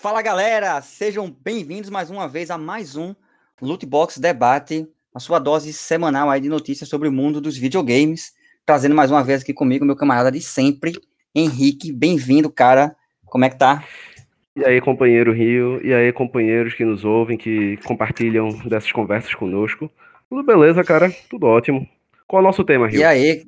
Fala galera, sejam bem-vindos mais uma vez a mais um Lootbox Debate, a sua dose semanal aí de notícias sobre o mundo dos videogames, trazendo mais uma vez aqui comigo meu camarada de sempre, Henrique, bem-vindo, cara. Como é que tá? E aí, companheiro Rio, e aí, companheiros que nos ouvem, que compartilham dessas conversas conosco. Tudo beleza, cara? Tudo ótimo. Qual é o nosso tema, Rio? E aí,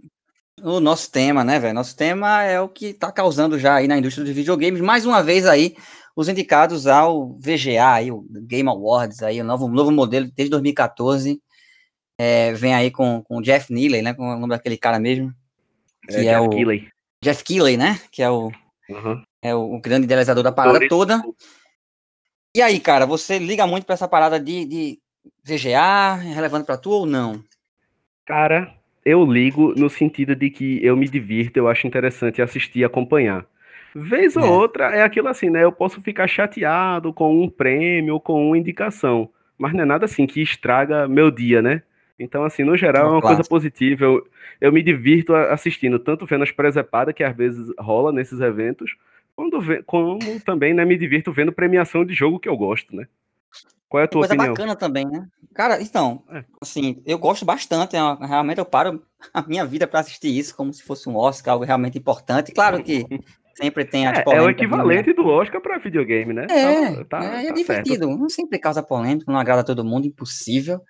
o nosso tema, né, velho? Nosso tema é o que tá causando já aí na indústria dos videogames. Mais uma vez aí, os indicados ao VGA, aí, o Game Awards, aí, o novo, novo modelo desde 2014. É, vem aí com, com o Jeff Neely, né? Com o nome daquele cara mesmo. Que é, é Jeff o. Jeff Keighley, né? Que é o, uhum. é o grande idealizador da parada toda. E aí, cara, você liga muito para essa parada de, de VGA, é relevante para tu ou não? Cara, eu ligo no sentido de que eu me divirto, eu acho interessante assistir e acompanhar. Vez é. ou outra é aquilo assim, né? Eu posso ficar chateado com um prêmio ou com uma indicação, mas não é nada assim que estraga meu dia, né? Então, assim, no geral, é uma coisa positiva. Eu, eu me divirto assistindo, tanto vendo as presepadas que às vezes rola nesses eventos, quando como também né, me divirto vendo premiação de jogo que eu gosto, né? Qual é a tua coisa opinião? bacana também, né? Cara, então, é. assim, eu gosto bastante, é realmente eu paro a minha vida para assistir isso como se fosse um Oscar, algo realmente importante. Claro que sempre tem a é, é o equivalente do Oscar para videogame, né? É, tá, tá, é, é tá divertido. Certo. Não sempre causa polêmica, não agrada todo mundo, impossível.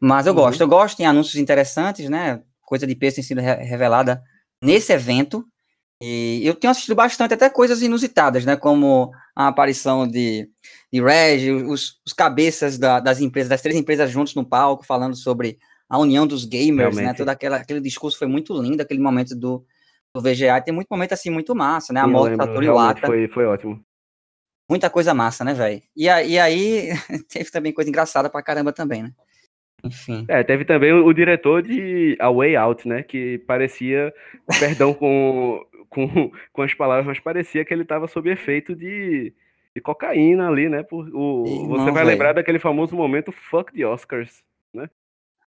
Mas eu uhum. gosto, eu gosto, tem anúncios interessantes, né? Coisa de peso tem sido revelada nesse evento. E eu tenho assistido bastante, até coisas inusitadas, né? Como a aparição de, de Reg, os, os cabeças da, das empresas, das três empresas juntos no palco, falando sobre a união dos gamers, né, Realmente. né? Todo aquela, aquele discurso foi muito lindo, aquele momento do, do VGA. Tem muito momento assim, muito massa, né? A morte da Toriwata. Foi, foi ótimo. Muita coisa massa, né, velho? E, e aí, teve também coisa engraçada pra caramba também, né? Enfim. É, teve também o, o, diretor de A Way Out, né? Que parecia, perdão com, com, com as palavras, mas parecia que ele estava sob efeito de, de cocaína ali, né? Por, o, Irmão, você vai véio. lembrar daquele famoso momento Fuck the Oscars, né?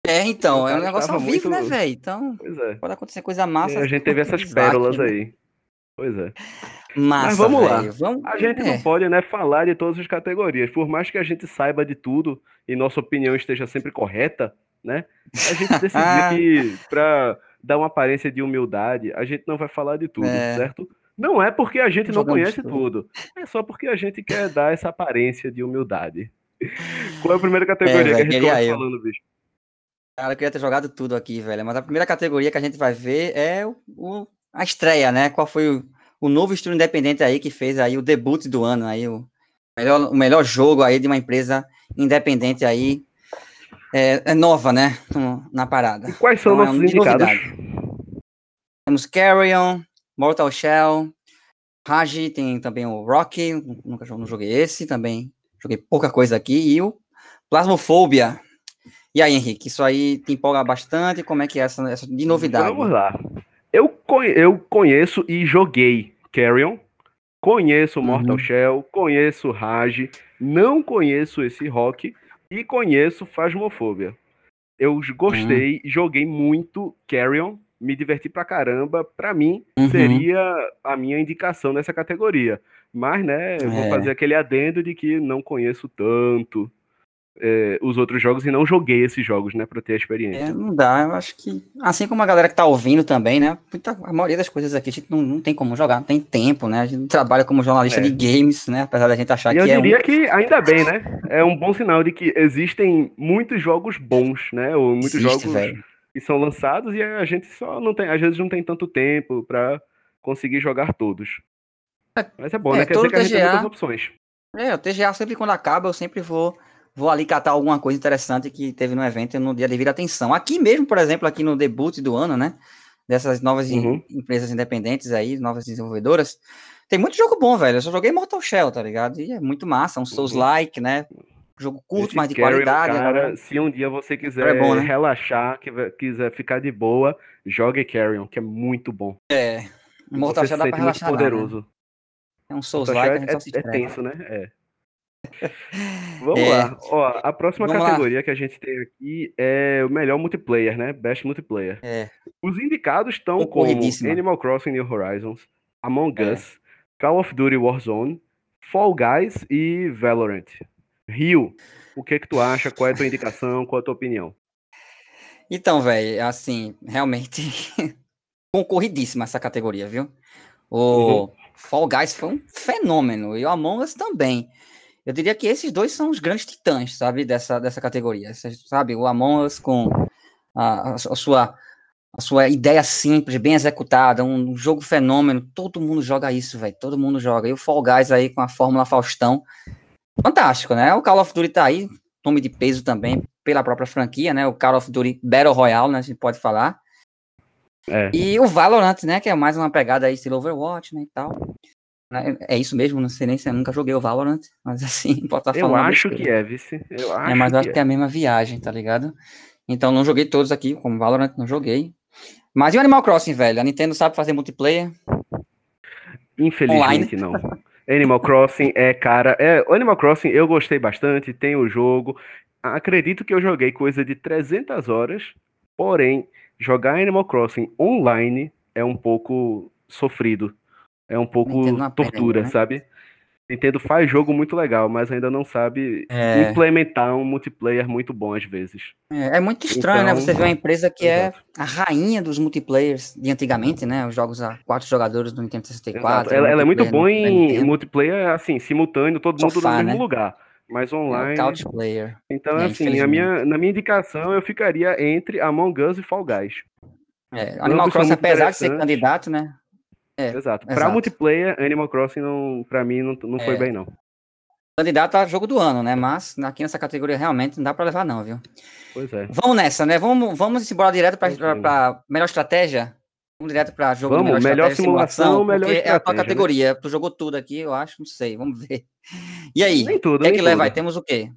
É, então, é um negócio ao vivo, muito... né, velho? Então, é. pode acontecer coisa massa. a gente teve essas pérolas né? aí. Pois é. Massa, Mas vamos véio. lá. Vamos... A gente é. não pode né, falar de todas as categorias. Por mais que a gente saiba de tudo e nossa opinião esteja sempre correta, né? A gente decidiu que para dar uma aparência de humildade, a gente não vai falar de tudo, é. certo? Não é porque a gente não conhece tudo. É só porque a gente quer dar essa aparência de humildade. Qual é a primeira categoria é, que a gente tá falando, bicho? Cara, eu queria ter jogado tudo aqui, velho. Mas a primeira categoria que a gente vai ver é o, o a estreia, né? Qual foi o, o novo estúdio independente aí que fez aí o debut do ano, aí o melhor, o melhor jogo aí de uma empresa independente aí, é, é nova, né? Na parada. E quais são então, nossos é indicados? Temos Carrion, Mortal Shell, Raji, tem também o Rocky, nunca não joguei esse, também joguei pouca coisa aqui, e o Plasmofobia. E aí, Henrique, isso aí te empolga bastante? Como é que é essa, essa de novidade? Vamos lá. Eu, eu conheço e joguei Carrion, conheço Mortal uhum. Shell, conheço Rage, não conheço esse rock e conheço Phasmophobia. Eu gostei, uhum. joguei muito Carrion, me diverti pra caramba. Pra mim, uhum. seria a minha indicação nessa categoria. Mas, né, eu vou é. fazer aquele adendo de que não conheço tanto é, os outros jogos e não joguei esses jogos, né, pra ter a experiência. É, não dá, eu acho que, assim como a galera que tá ouvindo também, né, muita, a maioria das coisas aqui a gente não, não tem como jogar, não tem tempo, né, a gente trabalha como jornalista é. de games, né, apesar da gente achar e que eu é diria um... que ainda bem, né, é um bom sinal de que existem muitos jogos bons, né, ou muitos Existe, jogos véio. que são lançados e a gente só não tem, às vezes não tem tanto tempo para conseguir jogar todos. É, Mas é bom, né, quer dizer que a gente TGA, tem muitas opções. É, o TGA sempre quando acaba eu sempre vou vou ali catar alguma coisa interessante que teve no evento no dia devido atenção. Aqui mesmo, por exemplo, aqui no debut do ano, né? Dessas novas uhum. empresas independentes aí, novas desenvolvedoras. Tem muito jogo bom, velho. Eu só joguei Mortal Shell, tá ligado? E é muito massa, um Souls-like, uhum. né? Jogo curto, Esse mas de qualidade. Cara, se um dia você quiser é bom, né? relaxar, quiser ficar de boa, jogue Carrion, que é muito bom. É. Mortal Shell dá pra relaxar. poderoso. Lá, né? É um Souls-like, é, é, é tenso, né? É. Vamos é, lá. Ó, a próxima categoria lá. que a gente tem aqui é o melhor multiplayer, né? Best multiplayer. É. Os indicados estão como Animal Crossing New Horizons, Among é. Us, Call of Duty Warzone, Fall Guys e Valorant. Rio, o que que tu acha? Qual é a tua indicação? Qual é a tua opinião? Então, velho, assim, realmente concorridíssima essa categoria, viu? O uhum. Fall Guys foi um fenômeno e o Among Us também. Eu diria que esses dois são os grandes titãs, sabe, dessa, dessa categoria. sabe, o Among Us com a, a, sua, a sua ideia simples, bem executada, um jogo fenômeno, todo mundo joga isso, velho, todo mundo joga. E o Fall Guys aí com a Fórmula Faustão, fantástico, né? O Call of Duty tá aí, nome de peso também, pela própria franquia, né? O Call of Duty Battle Royale, né? A gente pode falar. É. E o Valorant, né? Que é mais uma pegada aí estilo Overwatch, né? E tal. Né, é isso mesmo, não sei nem se eu nunca joguei o Valorant, mas assim, pode estar falando. Eu acho que é, vice. Eu acho é, mas eu acho que é. é a mesma viagem, tá ligado? Então não joguei todos aqui, como Valorant, não joguei. Mas e o Animal Crossing, velho? A Nintendo sabe fazer multiplayer? Infelizmente Online. não. Animal Crossing é, cara, é, o Animal Crossing eu gostei bastante, tem o jogo. Acredito que eu joguei coisa de 300 horas, porém, jogar Animal Crossing online é um pouco sofrido. É um pouco tortura, né? sabe? Nintendo faz jogo muito legal, mas ainda não sabe é. implementar um multiplayer muito bom às vezes. É, é muito estranho, então, né? Você vê uma empresa que é exato. é a rainha dos multiplayers de antigamente, né? Os jogos a quatro jogadores do Nintendo 64. Ela, ela, é muito boa em multiplayer, assim, simultâneo, todo mundo Sofá, no mesmo né? lugar. Mas online. É couch player. Então, é, assim, a minha, na minha indicação, eu ficaria entre Among Us e Fall Guys. É, Animal Crossing, apesar de ser candidato, né? É, exato. Para multiplayer, Animal Crossing não, para mim não, não foi é. bem não. Candidato a jogo do ano, né? Mas aqui nessa categoria realmente não dá para levar não, viu? Pois é. Vamos nessa, né? Vamos, vamos embora direto para melhor estratégia. Vamos direto para jogo vamos, melhor, melhor simulação, simulação melhor é a tua né? categoria. Né? Tu jogou tudo aqui, eu acho, não sei, vamos ver. E aí? Nem tudo, o que é que leva aí? Temos o quê?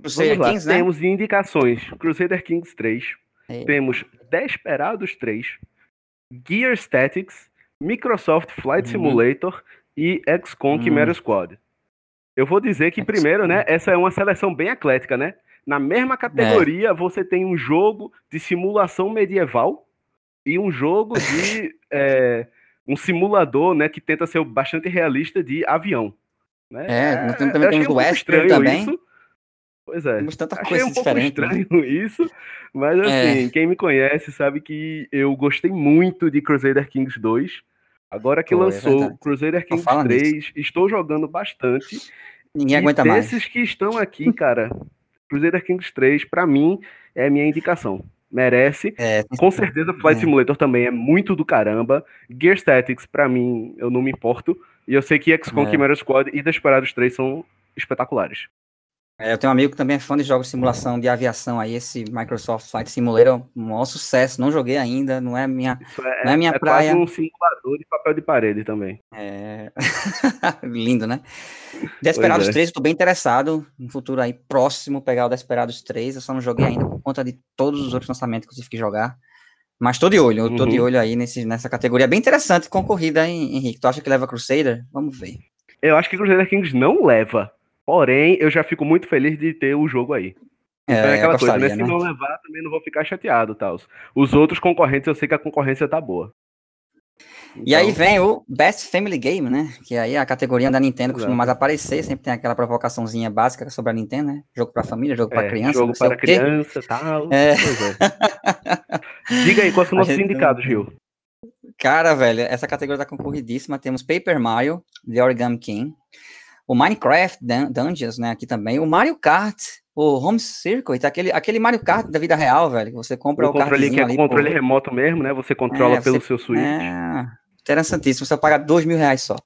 Crusader Kings, né? Temos indicações. Crusader Kings 3. É. Temos Desperados 3. Gear Statics Microsoft Flight uhum. Simulator e XCOM uhum. Chimera Squad. Eu vou dizer que primeiro, né, essa é uma seleção bem eclética, né? Na mesma categoria, é. você tem um jogo de simulação medieval e um jogo de é, um simulador, né, que tenta ser bastante realista de avião. Né? É, nós também temos o Western também. Isso. Pois é. Temos tanta Achei coisa um pouco né? estranho né? isso, mas assim, é. quem me conhece sabe que eu gostei muito de Crusader Kings 2. Agora que Pô, é lançou é Crusader Kings 3, nisso. estou jogando bastante. Ninguém aguenta mais. Esses que estão aqui, cara, Crusader Kings 3, para mim, é a minha indicação. Merece. É, Com certeza, Flight é. Simulator também é muito do caramba. Gear Statics, para mim, eu não me importo. E eu sei que XCOM, é. Chimera Squad e Desperados 3 são espetaculares. É, eu tenho um amigo que também é fã de jogos de simulação de aviação aí, esse Microsoft Flight Simulator, é um maior sucesso, não joguei ainda, não é minha, é, não é minha é praia. É um simulador de papel de parede também. É, lindo, né? Desperados é. 3, eu tô bem interessado, no futuro aí próximo pegar o Desperados 3, eu só não joguei ainda por conta de todos os outros lançamentos que eu tive que jogar, mas tô de olho, eu tô uhum. de olho aí nesse, nessa categoria, bem interessante, concorrida, hein, Henrique? Tu acha que leva Crusader? Vamos ver. Eu acho que Crusader Kings não leva, Porém, eu já fico muito feliz de ter o jogo aí. É, então é aquela coisa, né? Se né? não levar, também não vou ficar chateado, tal. Os outros concorrentes, eu sei que a concorrência tá boa. Então... E aí então vem o Best Family Game, né? Que aí é a categoria da Nintendo costuma mais aparecer, sempre tem aquela provocaçãozinha básica sobre a Nintendo, né? Jogo para família, jogo para é, criança, jogo para criança, tal. É. é. Diga aí, quais são os nossos indicados, Gil? Cara, velho, essa categoria tá concorridíssima. Temos Paper Mario, The Origami King, o Minecraft Dungeons, né, aqui também, o Mario Kart, o Home Circuit, aquele, aquele Mario Kart da vida real, velho, que você compra o, o controle que é ali, controle pô. remoto mesmo, né, você controla é, pelo você, seu Switch. É, interessantíssimo, você paga dois mil reais só.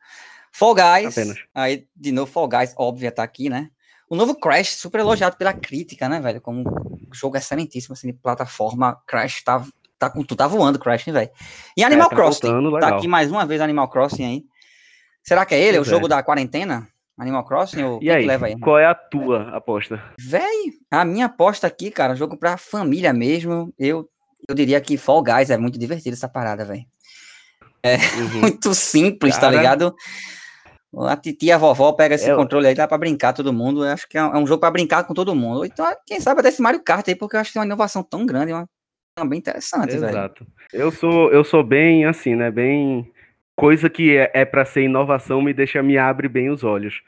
Fall Guys, Apenas. aí, de novo, Fall Guys, óbvio, tá aqui, né, o novo Crash, super elogiado pela crítica, né, velho, como um jogo excelentíssimo, assim, de plataforma, Crash tá, tá, tu tá voando, Crash, velho. E Animal é, tá Crossing, voltando, tá aqui mais uma vez Animal Crossing aí. Será que é ele, pois o jogo é. da quarentena? Animal Crossing? Ou e aí, que leva aí? Qual é a tua aposta? Véi, a minha aposta aqui, cara, jogo pra família mesmo. Eu, eu diria que Fall Guys é muito divertido essa parada, velho. É uhum. muito simples, tá cara... tá ligado? A titia a vovó pega esse é... controle aí, dá pra brincar todo mundo. Eu acho que é um é jogo pra brincar com todo mundo. Então, quem sabe até esse Mario Kart aí, porque eu acho que tem uma inovação tão grande, uma, bem interessante, velho. Exato. Eu sou, eu sou bem assim, né? Bem coisa que é, é para ser inovação me deixa me abre bem os olhos.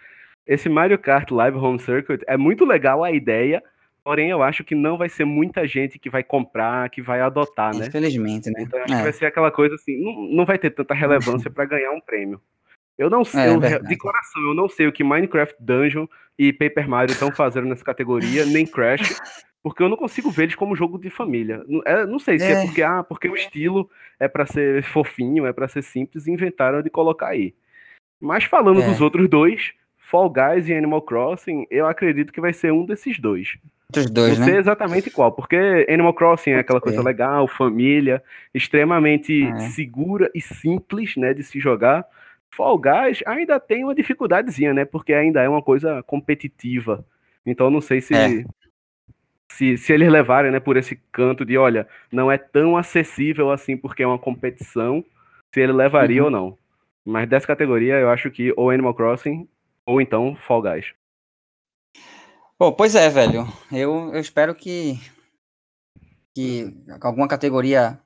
Esse Mario Kart Live Home Circuit é muito legal a ideia, porém eu acho que não vai ser muita gente que vai comprar, que vai adotar, né? Infelizmente, né? Então acho é. que vai ser aquela coisa assim, não, não vai ter tanta relevância para ganhar um prêmio. Eu não sei, é, eu, de coração, eu não sei o que Minecraft Dungeon e Paper Mario estão fazendo nessa categoria, nem Crash, porque eu não consigo ver eles como jogo de família. É, não sei se é. é porque, ah, porque o estilo é para ser fofinho, é para ser simples, e inventaram de colocar aí. Mas falando é. dos outros dois, Fall Guys e Animal Crossing, eu acredito que vai ser um desses dois. Dos dois, não sei né? exatamente qual, porque Animal Crossing é aquela coisa legal, família, extremamente é. segura e simples, né, de se jogar. Fall Guys ainda tem uma dificuldadezinha, né, porque ainda é uma coisa competitiva. Então não sei se é. Se, se eles levarem, né, por esse canto de, olha, não é tão acessível assim porque é uma competição, se ele levaria uhum. ou não. Mas dessa categoria eu acho que ou Animal Crossing ou então Fall Guys. Pois é, velho. Eu, eu espero que, que alguma categoria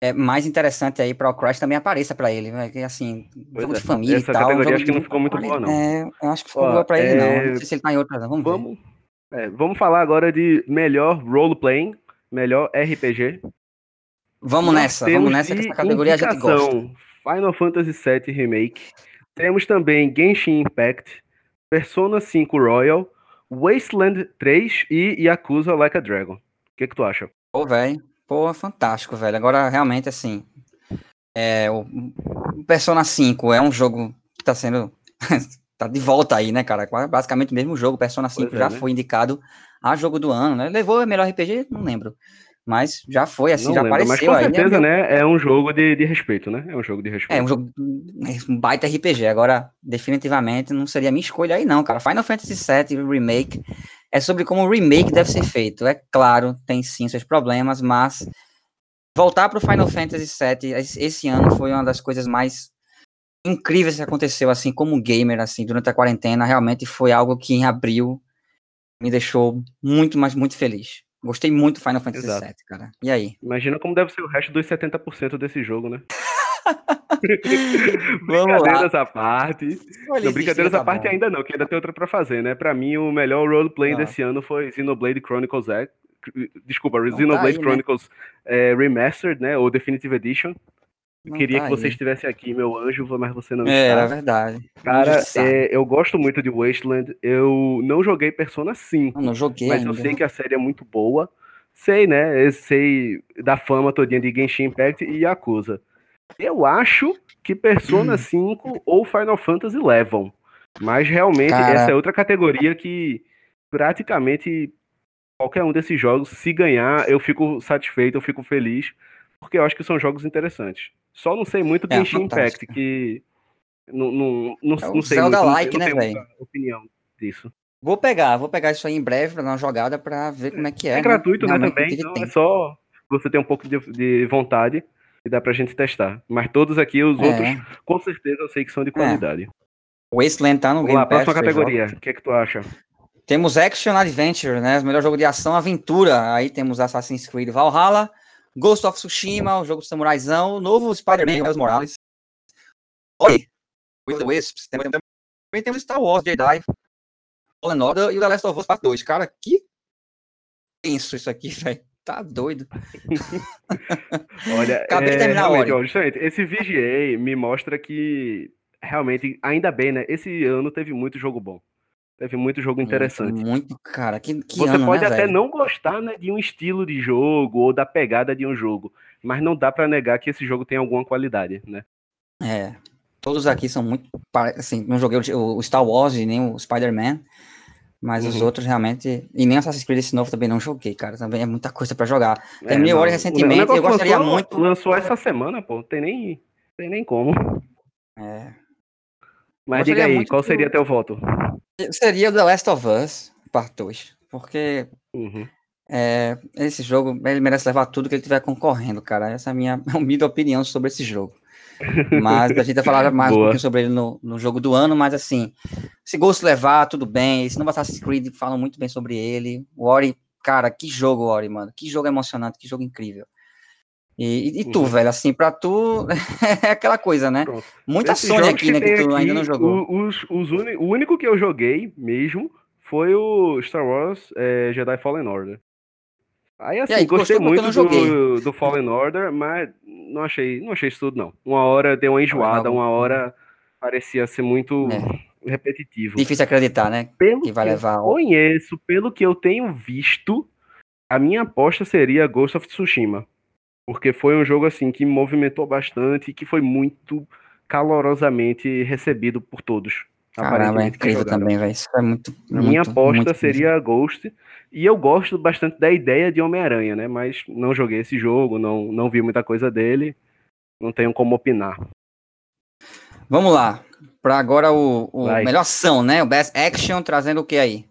é, mais interessante aí para o Crash também apareça para ele, né? Que assim, jogo é. de família Essa e tal. categoria acho que não ficou muito boa, não. É, eu acho que ficou Ó, boa para ele, não. Não sei se ele tá em outra, vamos, vamos ver. É, vamos falar agora de melhor role-playing, melhor RPG. Vamos Nós nessa, vamos nessa, que essa categoria a gente gosta. Final Fantasy VII Remake. Temos também Genshin Impact, Persona 5 Royal, Wasteland 3 e Yakuza Like a Dragon. O que, que tu acha? Pô, velho. Pô, fantástico, velho. Agora, realmente, assim. É, o, Persona 5 é um jogo que tá sendo. tá de volta aí, né, cara? Basicamente o mesmo jogo. Persona 5 pois já é, né? foi indicado a jogo do ano, né? Levou o melhor RPG? Não lembro. Mas já foi, assim, não já lembro, apareceu mas com né, certeza, aí, né? É um jogo de, de respeito, né? É um jogo de respeito. É um jogo, um baita RPG. Agora, definitivamente, não seria minha escolha aí, não, cara. Final Fantasy VII Remake é sobre como o remake deve ser feito. É claro, tem sim seus problemas, mas voltar para o Final Fantasy VII esse ano foi uma das coisas mais incríveis que aconteceu, assim, como gamer, assim, durante a quarentena. Realmente foi algo que em abril me deixou muito, mas muito feliz. Gostei muito do Final Fantasy VII, cara. E aí? Imagina como deve ser o resto dos 70% desse jogo, né? Brincadeiras à parte. Não, brincadeiras tá à parte bom. ainda não, que ainda tem outra pra fazer, né? Pra mim, o melhor roleplay ah. desse ano foi Xenoblade Chronicles X. Desculpa, não Xenoblade tá aí, né? Chronicles né? é, Remastered, né? Ou Definitive Edition. Não Queria tá que você aí. estivesse aqui, meu anjo, mas você não é, está. É, verdade. Cara, é, eu gosto muito de Wasteland. Eu não joguei Persona 5. Não, não joguei Mas ainda. eu sei que a série é muito boa. Sei, né? Eu sei da fama todinha de Genshin Impact e Yakuza. Eu acho que Persona 5 hum. ou Final Fantasy levam. Mas realmente Cara... essa é outra categoria que praticamente qualquer um desses jogos, se ganhar, eu fico satisfeito, eu fico feliz, porque eu acho que são jogos interessantes. Só não sei muito do é, Genshin Impact, que não, não, não, é não sei Zelda muito, like, né, velho? opinião disso. Vou pegar, vou pegar isso aí em breve para dar uma jogada para ver como é que é. É né? gratuito, né, também, então é só você ter um pouco de, de, vontade e dá pra gente testar. Mas todos aqui, os é. outros, com certeza eu sei que são de é. qualidade. O Wasteland tá no Vamos Game lá, próxima categoria, o que é que tu acha? Temos Action Adventure, né? O melhor jogo de ação, aventura. Aí temos Assassin's Creed Valhalla, Ghost of Tsushima, o jogo do samuraizão, o novo Spider-Man, Miles Morales. Oi, Will the Wisps, também, também temos Star Wars, Jedi, Fallen Order e o The Last of Us Part 2. Cara, que tenso isso aqui, velho. Tá doido. Olha, Acabei é, de terminar realmente, ó, esse VGA me mostra que realmente, ainda bem, né? Esse ano teve muito jogo bom. Teve muito jogo interessante. Muito, cara. Que, que Você ano, pode né, até velho? não gostar né, de um estilo de jogo ou da pegada de um jogo, mas não dá para negar que esse jogo tem alguma qualidade, né? É. Todos aqui são muito. Assim, não joguei o Star Wars e nem o Spider-Man, mas uhum. os outros realmente. E nem Assassin's Creed esse novo também não joguei, cara. Também é muita coisa para jogar. É, Terminei é, Ori recentemente eu gostaria lançou, muito. Lançou essa semana, pô. Tem nem, tem nem como. É. Mas diga aí, qual seria teu voto? Seria o The Last of Us, Part 2. Porque uhum. é, esse jogo, ele merece levar tudo que ele tiver concorrendo, cara. Essa é a minha humilde opinião sobre esse jogo. Mas a gente vai falar mais Boa. um pouquinho sobre ele no, no jogo do ano, mas assim, se gosto levar, tudo bem. Se não Assassin's Creed, falam muito bem sobre ele. O Ori, cara, que jogo, Ori, mano. Que jogo emocionante, que jogo incrível. E, e tu, uhum. velho, assim, pra tu é aquela coisa, né? Pronto. Muita Esse Sony aqui, né, que tu aqui, ainda não jogou. Os, os uni, o único que eu joguei mesmo foi o Star Wars é, Jedi Fallen Order. Aí assim, aí, gostei muito do, do Fallen Order, mas não achei, não achei isso tudo, não. Uma hora deu uma enjoada, uma hora parecia ser muito é. repetitivo. Difícil acreditar, né? Pelo que vai levar. Eu conheço, pelo que eu tenho visto, a minha aposta seria Ghost of Tsushima. Porque foi um jogo assim que movimentou bastante e que foi muito calorosamente recebido por todos. Caramba, é incrível também, velho. Isso é muito. A minha aposta muito seria Ghost. E eu gosto bastante da ideia de Homem-Aranha, né? Mas não joguei esse jogo, não, não vi muita coisa dele. Não tenho como opinar. Vamos lá. Para agora o, o melhor ação, né? O Best Action, trazendo o que aí?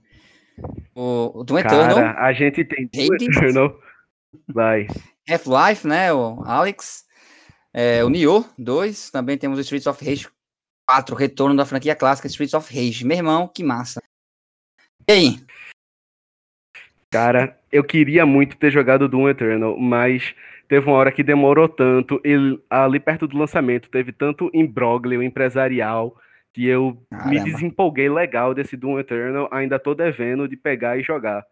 O, o Doom Eternal. Cara, a gente tem Doom Eternal. Vai. Half-Life, né? O Alex. É, o Nioh 2. Também temos o Streets of Rage 4, retorno da franquia clássica Streets of Rage. Meu irmão, que massa. E aí? Cara, eu queria muito ter jogado Doom Eternal, mas teve uma hora que demorou tanto, e ali perto do lançamento teve tanto imbróglio empresarial que eu Caramba. me desempolguei legal desse Doom Eternal, ainda tô devendo de pegar e jogar.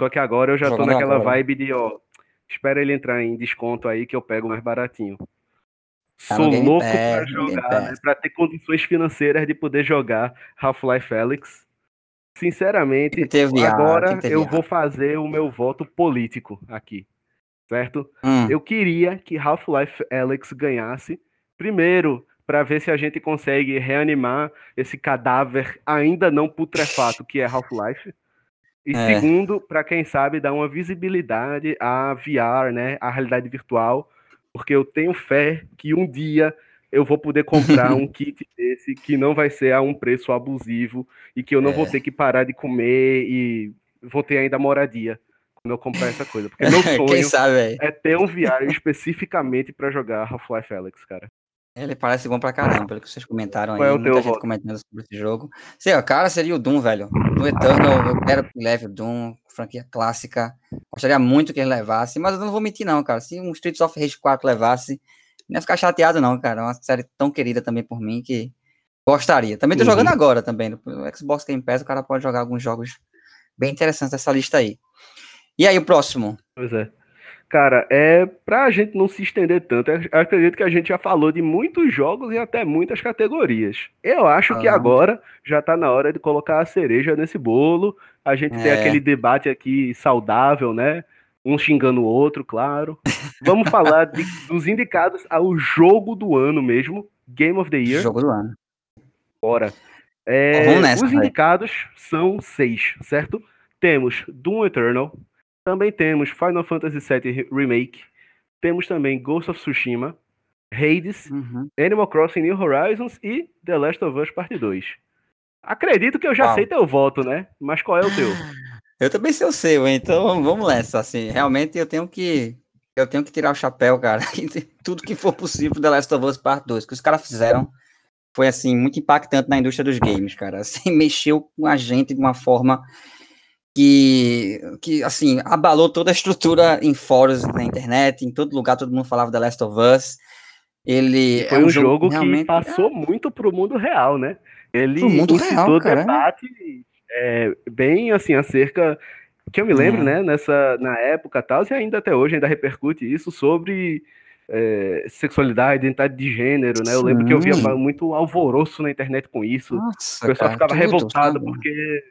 Só que agora eu já Jogando tô naquela agora. vibe de, ó, espera ele entrar em desconto aí que eu pego mais baratinho. Tá Sou louco pra jogar, né, pra ter condições financeiras de poder jogar Half-Life Alyx. Sinceramente, agora eu vou fazer o meu voto político aqui, certo? Hum. Eu queria que Half-Life Alyx ganhasse, primeiro, para ver se a gente consegue reanimar esse cadáver ainda não putrefato que é Half-Life. E é. segundo, para quem sabe dar uma visibilidade à VR, né, à realidade virtual, porque eu tenho fé que um dia eu vou poder comprar um kit desse que não vai ser a um preço abusivo e que eu não é. vou ter que parar de comer e vou ter ainda moradia quando eu comprar essa coisa. Porque meu sonho sabe, é ter um VR especificamente para jogar Half-Life Alex, cara. Ele parece bom pra caramba, pelo que vocês comentaram Qual aí. É o muita gente comentando sobre esse jogo. Sei, o cara seria o Doom, velho. No Eternal, eu quero que leve o Doom, franquia clássica. Gostaria muito que ele levasse, mas eu não vou mentir, não, cara. Se um Streets of Rage 4 levasse, não ia ficar chateado, não, cara. É uma série tão querida também por mim que gostaria. Também tô uhum. jogando agora também. No Xbox Game Pass, o cara pode jogar alguns jogos bem interessantes dessa lista aí. E aí, o próximo? Pois é. Cara, é pra gente não se estender tanto, eu acredito que a gente já falou de muitos jogos e até muitas categorias. Eu acho ah. que agora já tá na hora de colocar a cereja nesse bolo. A gente é. tem aquele debate aqui saudável, né? Um xingando o outro, claro. Vamos falar de, dos indicados ao jogo do ano mesmo, Game of the Year. Jogo do ano. Bora. É, nessa, os indicados são seis, certo? Temos Doom Eternal, também temos Final Fantasy VII Remake. Temos também Ghost of Tsushima, Hades, uhum. Animal Crossing New Horizons e The Last of Us Part 2. Acredito que eu já sei teu voto, né? Mas qual é o teu? Eu também sei o seu, então vamos nessa. Assim, realmente eu tenho que eu tenho que tirar o chapéu, cara. Tudo que for possível The Last of Us Part 2, que os caras fizeram foi assim muito impactante na indústria dos games, cara. Assim, mexeu com a gente de uma forma que, que assim, abalou toda a estrutura em fóruns na internet, em todo lugar, todo mundo falava The Last of Us. Ele foi é um, um jogo, jogo que passou é... muito pro mundo real, né? Ele pro mundo real, cara. debate é, bem assim acerca que eu me lembro, é. né, nessa na época tal, e ainda até hoje ainda repercute isso sobre é, sexualidade, identidade de gênero, né? Eu lembro que eu via muito alvoroço na internet com isso. Nossa, o pessoal cara, ficava tudo, revoltado tudo. porque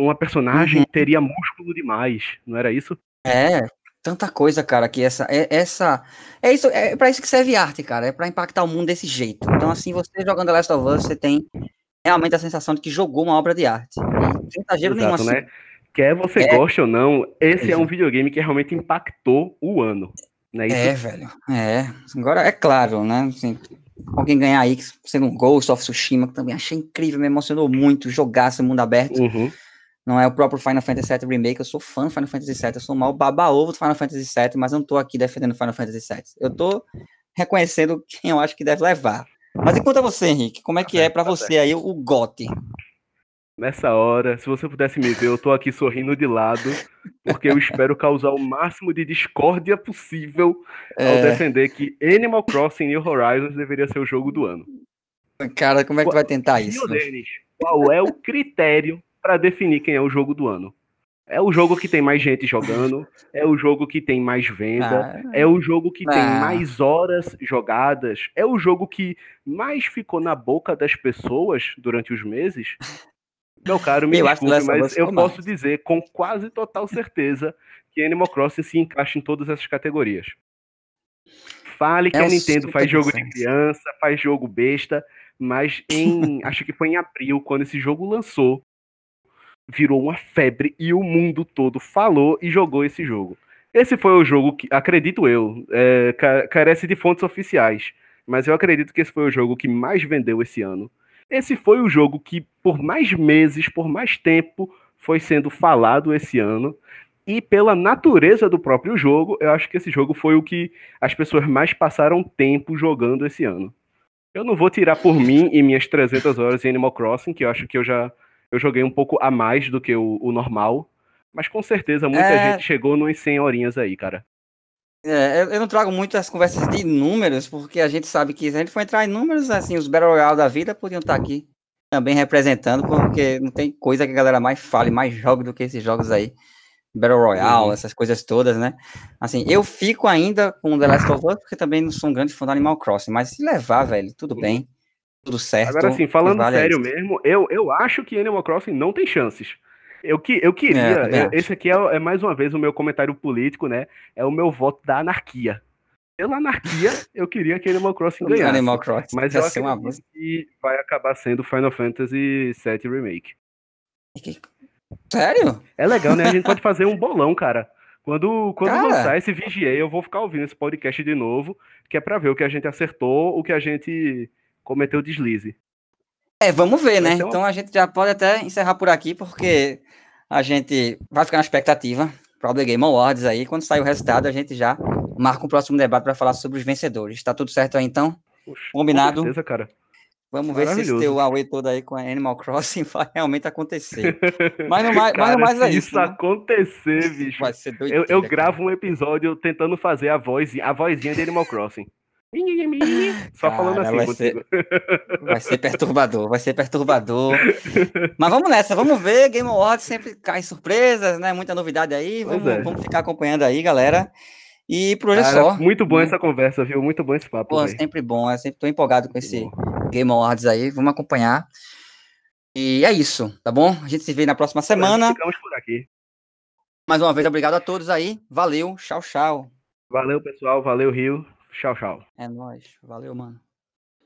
uma personagem uhum. teria músculo demais, não era isso? É, tanta coisa, cara, que essa é essa é isso, é para isso que serve arte, cara, é para impactar o mundo desse jeito. Então assim, você jogando The Last of Us, você tem realmente a sensação de que jogou uma obra de arte. E sem exagero nenhum assim. Né? Quer você é, goste ou não, esse é, é um videogame que realmente impactou o ano. Não é, isso? é, velho. É. Agora é claro, né? Assim, alguém ganhar aí, sendo um Ghost of Tsushima, que também achei incrível, me emocionou muito jogar esse mundo aberto. Uhum não é o próprio Final Fantasy VII Remake, eu sou fã do Final Fantasy VII, eu sou mal baba-ovo do Final Fantasy VII, mas eu não tô aqui defendendo Final Fantasy VII. Eu tô reconhecendo quem eu acho que deve levar. Mas e quanto a você, Henrique, como é que é para tá você aí o GOT? Nessa hora, se você pudesse me ver, eu tô aqui sorrindo de lado, porque eu espero causar o máximo de discórdia possível ao é... defender que Animal Crossing New Horizons deveria ser o jogo do ano. Cara, como é que vai tentar isso? Denis, qual é o critério para definir quem é o jogo do ano? É o jogo que tem mais gente jogando, é o jogo que tem mais venda, ah, é o jogo que ah. tem mais horas jogadas, é o jogo que mais ficou na boca das pessoas durante os meses. Meu caro, me eu desculpe, mas eu posso dizer com quase total certeza que Animal Crossing se encaixa em todas essas categorias. Fale que é a Nintendo faz jogo de criança, faz jogo besta, mas em acho que foi em abril quando esse jogo lançou, virou uma febre e o mundo todo falou e jogou esse jogo. Esse foi o jogo que, acredito eu, é, carece de fontes oficiais, mas eu acredito que esse foi o jogo que mais vendeu esse ano. Esse foi o jogo que, por mais meses, por mais tempo, foi sendo falado esse ano. E pela natureza do próprio jogo, eu acho que esse jogo foi o que as pessoas mais passaram tempo jogando esse ano. Eu não vou tirar por mim e minhas 300 horas em Animal Crossing, que eu acho que eu já eu joguei um pouco a mais do que o, o normal. Mas com certeza muita é... gente chegou nos 100 horinhas aí, cara. É, eu não trago muito as conversas de números, porque a gente sabe que se a gente for entrar em números, assim, os Battle Royale da vida podiam estar aqui também representando, porque não tem coisa que a galera mais fale, mais jogue do que esses jogos aí. Battle Royale, uhum. essas coisas todas, né? Assim, eu fico ainda com The Last of Us, porque também não sou um grande fã do Animal Crossing, mas se levar, velho, tudo bem, tudo certo. Agora, assim, falando vale sério mesmo, eu, eu acho que Animal Crossing não tem chances. Eu, que, eu queria. É, esse aqui é, é, mais uma vez o meu comentário político, né? É o meu voto da anarquia. Pela anarquia, eu queria que Animal Crossing ganhasse. Animal Crossing. Mas eu acho uma... que vai acabar sendo Final Fantasy VII Remake. Sério? É legal, né? A gente pode fazer um bolão, cara. Quando, quando cara... lançar esse VGA, eu vou ficar ouvindo esse podcast de novo, que é pra ver o que a gente acertou, o que a gente cometeu deslize. É, vamos ver, né? Então a gente já pode até encerrar por aqui, porque a gente vai ficar na expectativa para o The Game Awards aí. Quando sair o resultado, a gente já marca um próximo debate para falar sobre os vencedores. Tá tudo certo aí então? Puxa, Combinado? Com certeza, cara. Vamos ver se esse teu Huawei todo aí com a Animal Crossing vai realmente acontecer. Mas não mais, cara, mas não mais é isso. isso né? acontecer, bicho. Vai ser doideira, eu, eu gravo um episódio tentando fazer a voz, a vozinha de Animal Crossing. Só Cara, falando assim vai contigo. Ser, vai ser perturbador, vai ser perturbador. Mas vamos nessa, vamos ver. Game Awards sempre cai surpresas, né? Muita novidade aí. Vamos, é. vamos ficar acompanhando aí, galera. E por hoje é só. Muito bom né? essa conversa, viu? Muito bom esse papo. Pô, sempre bom. Eu sempre tô empolgado com esse Game Awards aí. Vamos acompanhar. E é isso, tá bom? A gente se vê na próxima semana. Ficamos por aqui. Mais uma vez, obrigado a todos aí. Valeu, tchau, tchau. Valeu, pessoal. Valeu, Rio. Tchau, tchau. É nóis. Valeu, mano.